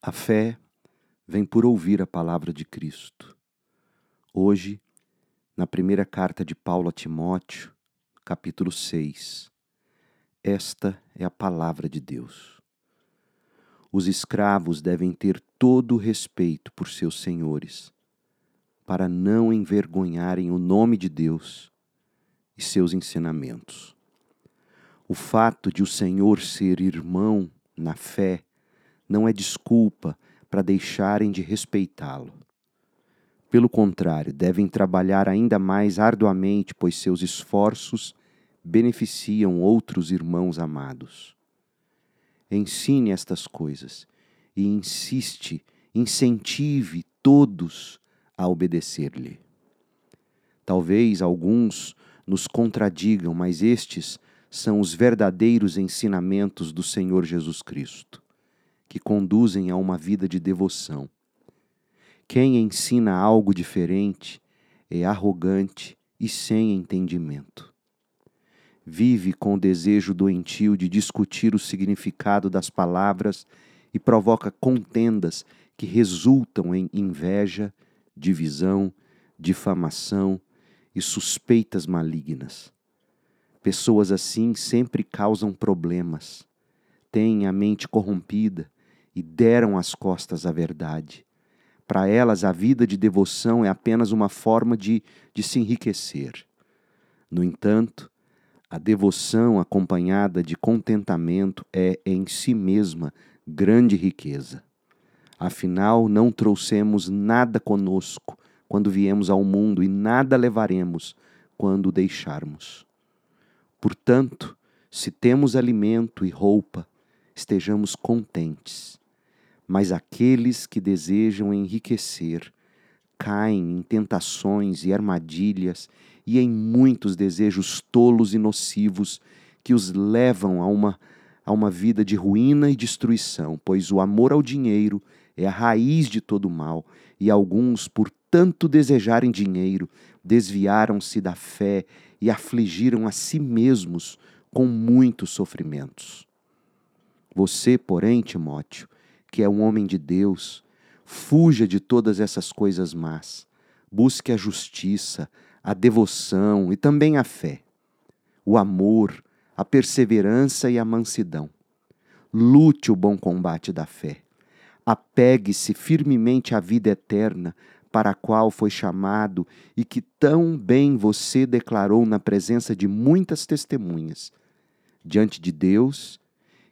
A fé vem por ouvir a palavra de Cristo. Hoje, na primeira carta de Paulo a Timóteo, capítulo 6, esta é a palavra de Deus. Os escravos devem ter todo o respeito por seus senhores, para não envergonharem o nome de Deus e seus ensinamentos. O fato de o Senhor ser irmão na fé não é desculpa para deixarem de respeitá-lo. Pelo contrário, devem trabalhar ainda mais arduamente, pois seus esforços beneficiam outros irmãos amados. Ensine estas coisas e insiste, incentive todos a obedecer-lhe. Talvez alguns nos contradigam, mas estes são os verdadeiros ensinamentos do Senhor Jesus Cristo que conduzem a uma vida de devoção. Quem ensina algo diferente é arrogante e sem entendimento. Vive com o desejo doentio de discutir o significado das palavras e provoca contendas que resultam em inveja, divisão, difamação e suspeitas malignas. Pessoas assim sempre causam problemas, têm a mente corrompida e deram as costas à verdade. Para elas, a vida de devoção é apenas uma forma de, de se enriquecer. No entanto, a devoção acompanhada de contentamento é em si mesma grande riqueza. Afinal, não trouxemos nada conosco quando viemos ao mundo e nada levaremos quando o deixarmos. Portanto, se temos alimento e roupa, estejamos contentes mas aqueles que desejam enriquecer caem em tentações e armadilhas e em muitos desejos tolos e nocivos que os levam a uma, a uma vida de ruína e destruição, pois o amor ao dinheiro é a raiz de todo mal, e alguns, por tanto desejarem dinheiro, desviaram-se da fé e afligiram a si mesmos com muitos sofrimentos. Você, porém, Timóteo, que é um homem de Deus, fuja de todas essas coisas más. Busque a justiça, a devoção e também a fé, o amor, a perseverança e a mansidão. Lute o bom combate da fé. Apegue-se firmemente à vida eterna para a qual foi chamado e que tão bem você declarou na presença de muitas testemunhas, diante de Deus,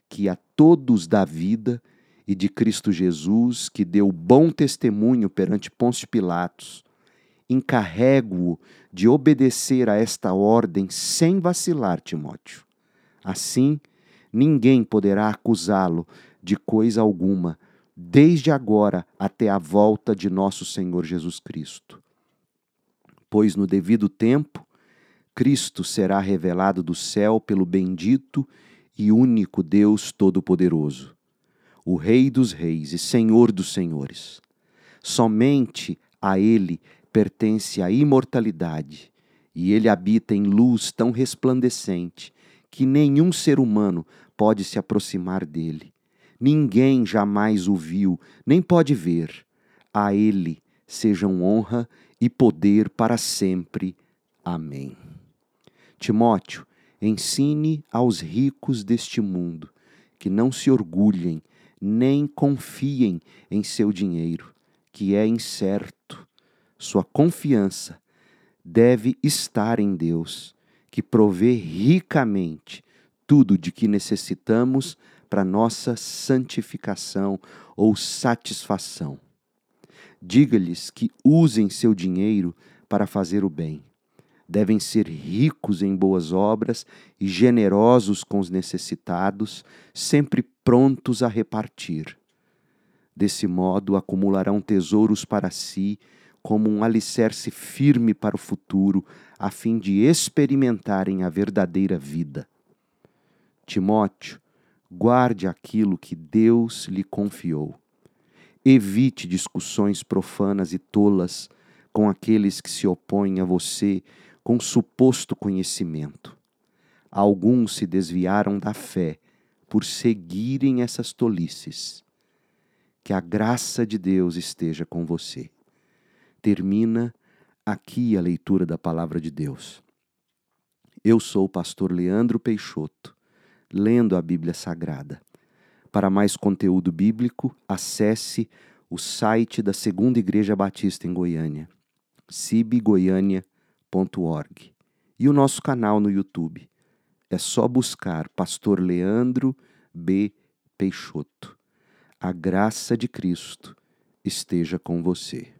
que a todos dá vida e de Cristo Jesus, que deu bom testemunho perante Pôncio Pilatos, encarrego-o de obedecer a esta ordem sem vacilar, Timóteo. Assim, ninguém poderá acusá-lo de coisa alguma, desde agora até a volta de nosso Senhor Jesus Cristo. Pois no devido tempo, Cristo será revelado do céu pelo bendito e único Deus Todo-Poderoso o Rei dos Reis e Senhor dos Senhores. Somente a Ele pertence a imortalidade, e Ele habita em luz tão resplandecente que nenhum ser humano pode se aproximar dele. Ninguém jamais o viu, nem pode ver. A Ele sejam honra e poder para sempre. Amém. Timóteo, ensine aos ricos deste mundo que não se orgulhem nem confiem em seu dinheiro, que é incerto. Sua confiança deve estar em Deus, que provê ricamente tudo de que necessitamos para nossa santificação ou satisfação. Diga-lhes que usem seu dinheiro para fazer o bem. Devem ser ricos em boas obras e generosos com os necessitados, sempre prontos a repartir. Desse modo, acumularão tesouros para si, como um alicerce firme para o futuro, a fim de experimentarem a verdadeira vida. Timóteo, guarde aquilo que Deus lhe confiou. Evite discussões profanas e tolas com aqueles que se opõem a você com suposto conhecimento. Alguns se desviaram da fé por seguirem essas tolices. Que a graça de Deus esteja com você. Termina aqui a leitura da palavra de Deus. Eu sou o pastor Leandro Peixoto, lendo a Bíblia Sagrada. Para mais conteúdo bíblico, acesse o site da Segunda Igreja Batista em Goiânia, cibgoiania.org, e o nosso canal no YouTube. É só buscar Pastor Leandro B. Peixoto. A graça de Cristo esteja com você.